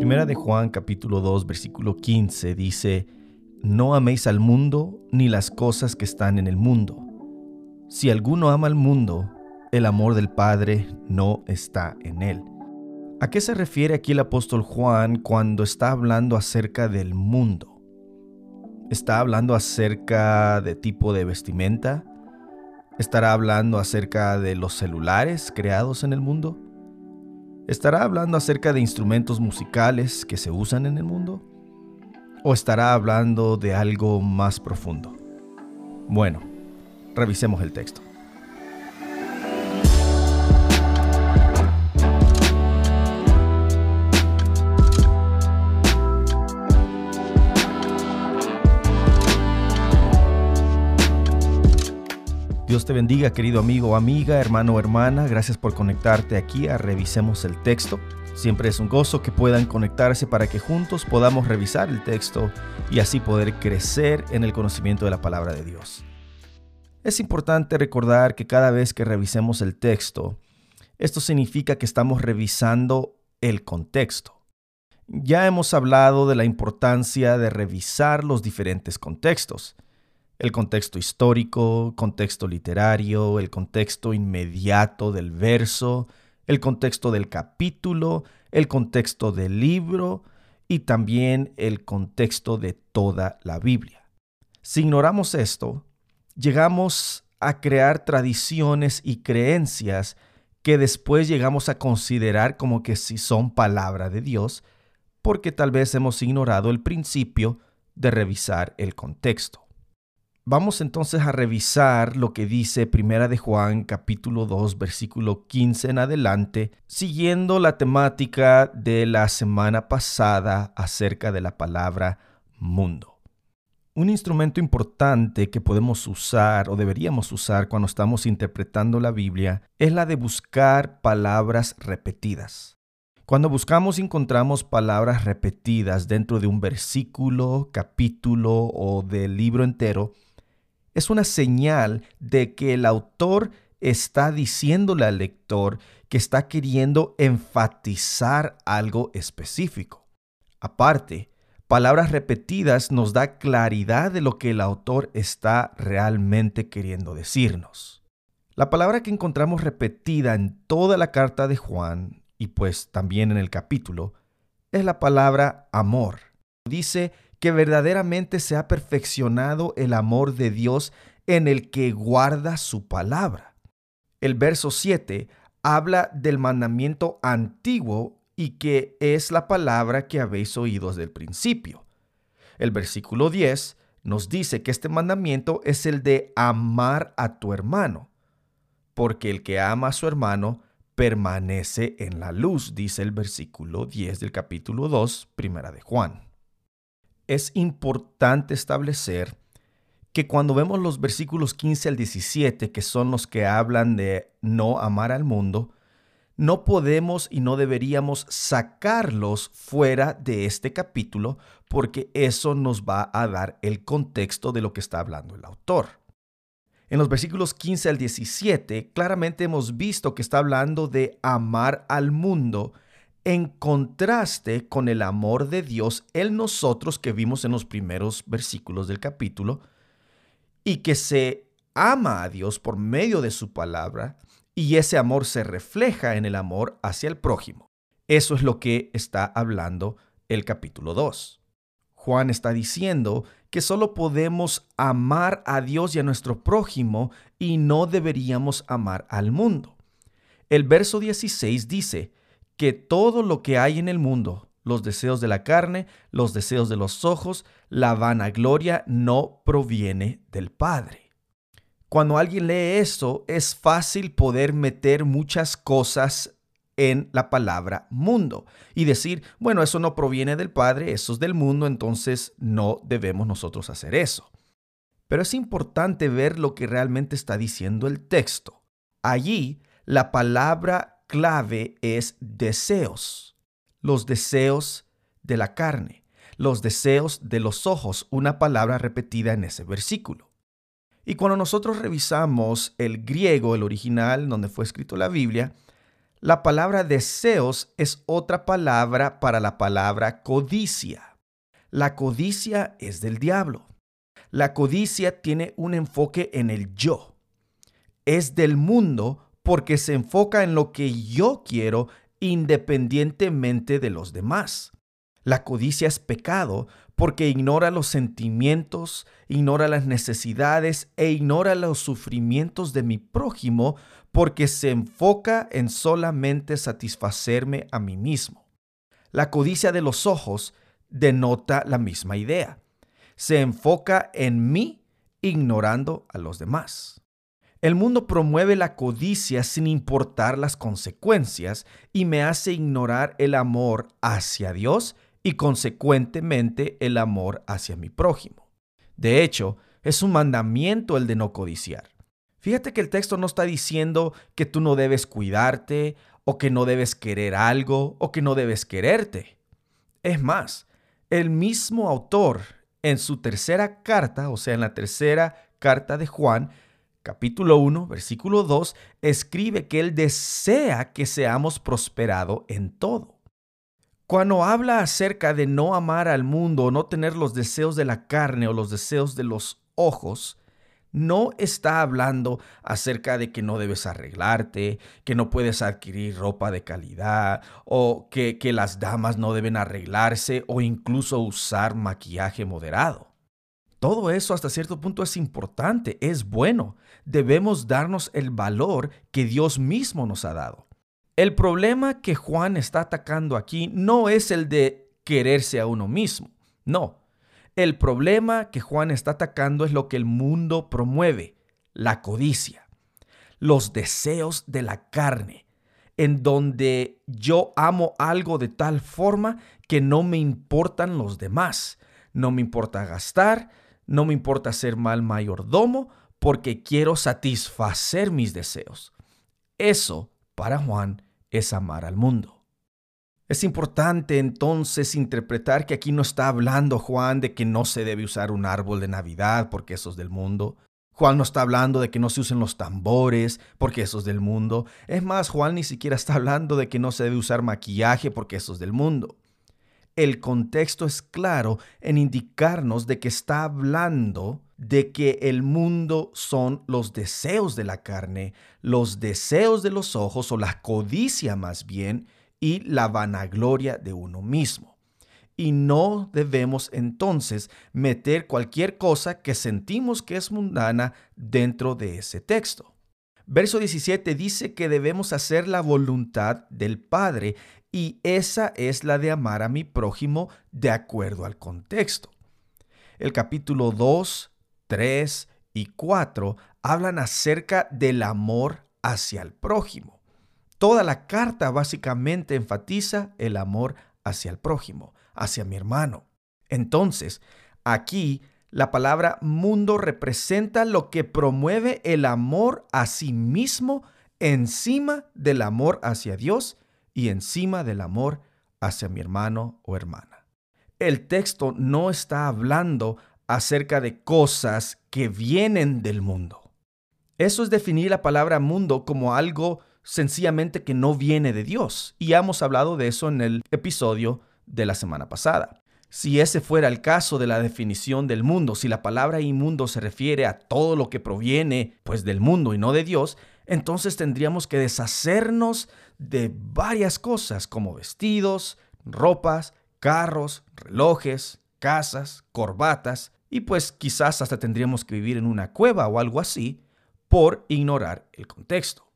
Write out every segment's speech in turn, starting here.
Primera de Juan capítulo 2 versículo 15 dice, No améis al mundo ni las cosas que están en el mundo. Si alguno ama al mundo, el amor del Padre no está en él. ¿A qué se refiere aquí el apóstol Juan cuando está hablando acerca del mundo? ¿Está hablando acerca de tipo de vestimenta? ¿Estará hablando acerca de los celulares creados en el mundo? ¿Estará hablando acerca de instrumentos musicales que se usan en el mundo? ¿O estará hablando de algo más profundo? Bueno, revisemos el texto. Dios te bendiga, querido amigo o amiga, hermano o hermana. Gracias por conectarte aquí a Revisemos el Texto. Siempre es un gozo que puedan conectarse para que juntos podamos revisar el texto y así poder crecer en el conocimiento de la palabra de Dios. Es importante recordar que cada vez que revisemos el texto, esto significa que estamos revisando el contexto. Ya hemos hablado de la importancia de revisar los diferentes contextos el contexto histórico, contexto literario, el contexto inmediato del verso, el contexto del capítulo, el contexto del libro y también el contexto de toda la Biblia. Si ignoramos esto, llegamos a crear tradiciones y creencias que después llegamos a considerar como que si son palabra de Dios, porque tal vez hemos ignorado el principio de revisar el contexto. Vamos entonces a revisar lo que dice Primera de Juan capítulo 2 versículo 15 en adelante, siguiendo la temática de la semana pasada acerca de la palabra mundo. Un instrumento importante que podemos usar o deberíamos usar cuando estamos interpretando la Biblia es la de buscar palabras repetidas. Cuando buscamos y encontramos palabras repetidas dentro de un versículo, capítulo o del libro entero, es una señal de que el autor está diciéndole al lector que está queriendo enfatizar algo específico. Aparte, palabras repetidas nos da claridad de lo que el autor está realmente queriendo decirnos. La palabra que encontramos repetida en toda la carta de Juan, y pues también en el capítulo, es la palabra amor. Dice que verdaderamente se ha perfeccionado el amor de Dios en el que guarda su palabra. El verso 7 habla del mandamiento antiguo y que es la palabra que habéis oído desde el principio. El versículo 10 nos dice que este mandamiento es el de amar a tu hermano, porque el que ama a su hermano permanece en la luz, dice el versículo 10 del capítulo 2, primera de Juan es importante establecer que cuando vemos los versículos 15 al 17, que son los que hablan de no amar al mundo, no podemos y no deberíamos sacarlos fuera de este capítulo porque eso nos va a dar el contexto de lo que está hablando el autor. En los versículos 15 al 17, claramente hemos visto que está hablando de amar al mundo en contraste con el amor de Dios en nosotros que vimos en los primeros versículos del capítulo, y que se ama a Dios por medio de su palabra, y ese amor se refleja en el amor hacia el prójimo. Eso es lo que está hablando el capítulo 2. Juan está diciendo que solo podemos amar a Dios y a nuestro prójimo y no deberíamos amar al mundo. El verso 16 dice, que todo lo que hay en el mundo, los deseos de la carne, los deseos de los ojos, la vanagloria, no proviene del Padre. Cuando alguien lee esto, es fácil poder meter muchas cosas en la palabra mundo y decir, bueno, eso no proviene del Padre, eso es del mundo, entonces no debemos nosotros hacer eso. Pero es importante ver lo que realmente está diciendo el texto. Allí, la palabra clave es deseos. Los deseos de la carne, los deseos de los ojos, una palabra repetida en ese versículo. Y cuando nosotros revisamos el griego, el original donde fue escrito la Biblia, La palabra deseos es otra palabra para la palabra codicia. La codicia es del diablo. La codicia tiene un enfoque en el yo. Es del mundo porque se enfoca en lo que yo quiero independientemente de los demás. La codicia es pecado porque ignora los sentimientos, ignora las necesidades e ignora los sufrimientos de mi prójimo porque se enfoca en solamente satisfacerme a mí mismo. La codicia de los ojos denota la misma idea. Se enfoca en mí ignorando a los demás. El mundo promueve la codicia sin importar las consecuencias y me hace ignorar el amor hacia Dios y consecuentemente el amor hacia mi prójimo. De hecho, es un mandamiento el de no codiciar. Fíjate que el texto no está diciendo que tú no debes cuidarte o que no debes querer algo o que no debes quererte. Es más, el mismo autor en su tercera carta, o sea, en la tercera carta de Juan, capítulo 1, versículo 2, escribe que él desea que seamos prosperados en todo. Cuando habla acerca de no amar al mundo o no tener los deseos de la carne o los deseos de los ojos, no está hablando acerca de que no debes arreglarte, que no puedes adquirir ropa de calidad o que, que las damas no deben arreglarse o incluso usar maquillaje moderado. Todo eso hasta cierto punto es importante, es bueno. Debemos darnos el valor que Dios mismo nos ha dado. El problema que Juan está atacando aquí no es el de quererse a uno mismo, no. El problema que Juan está atacando es lo que el mundo promueve, la codicia, los deseos de la carne, en donde yo amo algo de tal forma que no me importan los demás, no me importa gastar, no me importa ser mal mayordomo, porque quiero satisfacer mis deseos. Eso, para Juan, es amar al mundo. Es importante entonces interpretar que aquí no está hablando Juan de que no se debe usar un árbol de Navidad porque eso es del mundo. Juan no está hablando de que no se usen los tambores porque eso es del mundo. Es más, Juan ni siquiera está hablando de que no se debe usar maquillaje porque eso es del mundo. El contexto es claro en indicarnos de que está hablando de que el mundo son los deseos de la carne, los deseos de los ojos o la codicia más bien y la vanagloria de uno mismo. Y no debemos entonces meter cualquier cosa que sentimos que es mundana dentro de ese texto. Verso 17 dice que debemos hacer la voluntad del Padre y esa es la de amar a mi prójimo de acuerdo al contexto. El capítulo 2 3 y 4 hablan acerca del amor hacia el prójimo. Toda la carta básicamente enfatiza el amor hacia el prójimo, hacia mi hermano. Entonces, aquí la palabra mundo representa lo que promueve el amor a sí mismo encima del amor hacia Dios y encima del amor hacia mi hermano o hermana. El texto no está hablando acerca de cosas que vienen del mundo. Eso es definir la palabra mundo como algo sencillamente que no viene de Dios. Y hemos hablado de eso en el episodio de la semana pasada. Si ese fuera el caso de la definición del mundo, si la palabra inmundo se refiere a todo lo que proviene pues del mundo y no de Dios, entonces tendríamos que deshacernos de varias cosas como vestidos, ropas, carros, relojes, casas, corbatas, y pues quizás hasta tendríamos que vivir en una cueva o algo así por ignorar el contexto.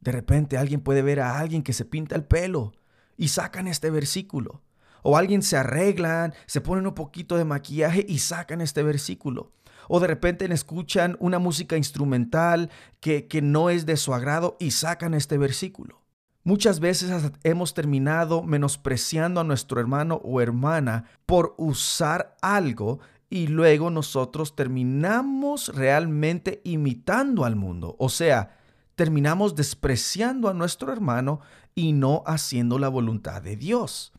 De repente alguien puede ver a alguien que se pinta el pelo y sacan este versículo. O alguien se arreglan, se ponen un poquito de maquillaje y sacan este versículo. O de repente escuchan una música instrumental que, que no es de su agrado y sacan este versículo. Muchas veces hemos terminado menospreciando a nuestro hermano o hermana por usar algo y luego nosotros terminamos realmente imitando al mundo. O sea, terminamos despreciando a nuestro hermano y no haciendo la voluntad de Dios.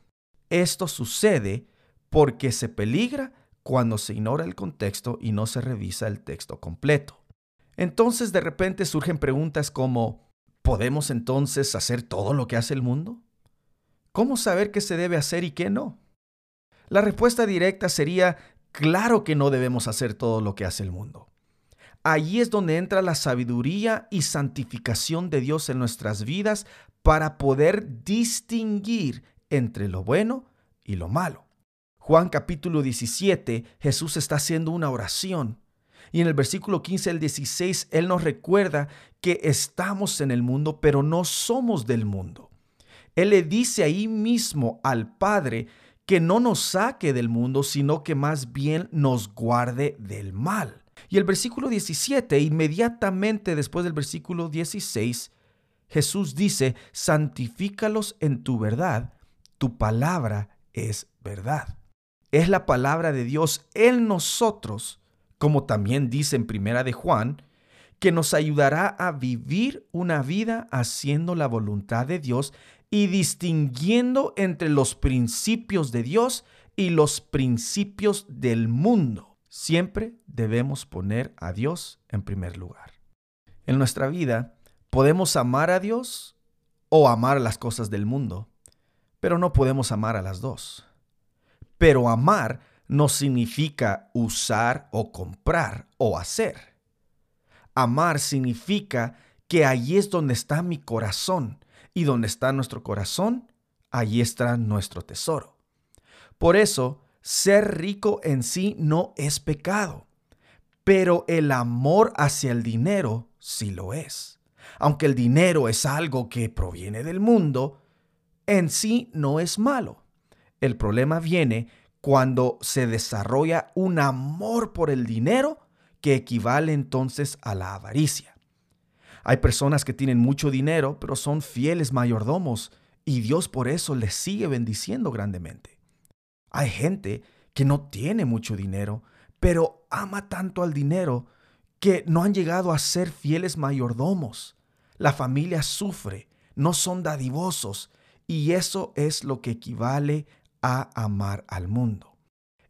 Esto sucede porque se peligra cuando se ignora el contexto y no se revisa el texto completo. Entonces de repente surgen preguntas como, ¿podemos entonces hacer todo lo que hace el mundo? ¿Cómo saber qué se debe hacer y qué no? La respuesta directa sería, claro que no debemos hacer todo lo que hace el mundo. Allí es donde entra la sabiduría y santificación de Dios en nuestras vidas para poder distinguir entre lo bueno y lo malo. Juan capítulo 17, Jesús está haciendo una oración. Y en el versículo 15 al 16, Él nos recuerda que estamos en el mundo, pero no somos del mundo. Él le dice ahí mismo al Padre que no nos saque del mundo, sino que más bien nos guarde del mal. Y el versículo 17, inmediatamente después del versículo 16, Jesús dice, santifícalos en tu verdad, tu palabra es verdad. Es la palabra de Dios en nosotros, como también dice en primera de Juan, que nos ayudará a vivir una vida haciendo la voluntad de Dios y distinguiendo entre los principios de Dios y los principios del mundo. Siempre debemos poner a Dios en primer lugar. En nuestra vida podemos amar a Dios o amar las cosas del mundo, pero no podemos amar a las dos. Pero amar no significa usar o comprar o hacer. Amar significa que allí es donde está mi corazón y donde está nuestro corazón, allí está nuestro tesoro. Por eso, ser rico en sí no es pecado, pero el amor hacia el dinero sí lo es. Aunque el dinero es algo que proviene del mundo, en sí no es malo. El problema viene cuando se desarrolla un amor por el dinero que equivale entonces a la avaricia. Hay personas que tienen mucho dinero, pero son fieles mayordomos y Dios por eso les sigue bendiciendo grandemente. Hay gente que no tiene mucho dinero, pero ama tanto al dinero que no han llegado a ser fieles mayordomos. La familia sufre, no son dadivosos y eso es lo que equivale a amar al mundo.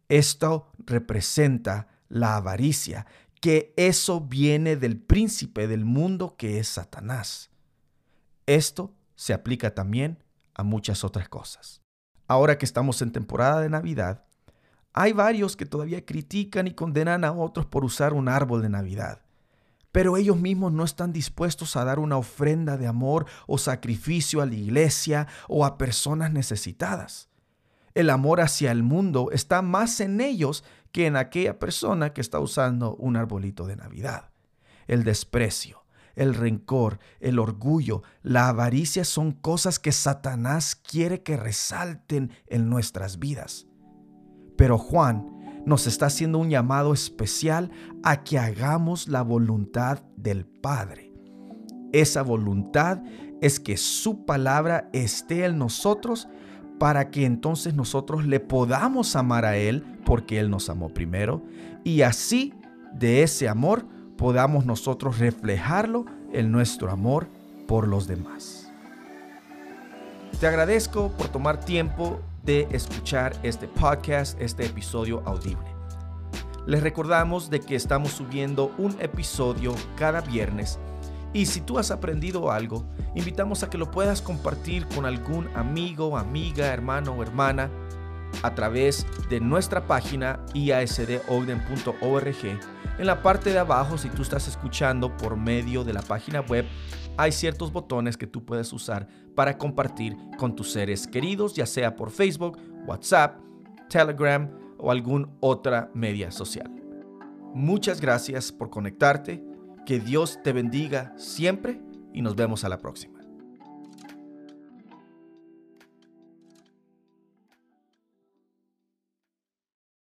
Esto representa la avaricia que eso viene del príncipe del mundo que es Satanás. Esto se aplica también a muchas otras cosas. Ahora que estamos en temporada de Navidad, hay varios que todavía critican y condenan a otros por usar un árbol de Navidad, pero ellos mismos no están dispuestos a dar una ofrenda de amor o sacrificio a la iglesia o a personas necesitadas. El amor hacia el mundo está más en ellos que en aquella persona que está usando un arbolito de Navidad. El desprecio, el rencor, el orgullo, la avaricia son cosas que Satanás quiere que resalten en nuestras vidas. Pero Juan nos está haciendo un llamado especial a que hagamos la voluntad del Padre. Esa voluntad es que su palabra esté en nosotros para que entonces nosotros le podamos amar a Él porque Él nos amó primero y así de ese amor podamos nosotros reflejarlo en nuestro amor por los demás. Te agradezco por tomar tiempo de escuchar este podcast, este episodio audible. Les recordamos de que estamos subiendo un episodio cada viernes y si tú has aprendido algo, invitamos a que lo puedas compartir con algún amigo, amiga, hermano o hermana a través de nuestra página iasdogden.org. En la parte de abajo, si tú estás escuchando por medio de la página web, hay ciertos botones que tú puedes usar para compartir con tus seres queridos, ya sea por Facebook, WhatsApp, Telegram o algún otra media social. Muchas gracias por conectarte que Dios te bendiga siempre y nos vemos a la próxima.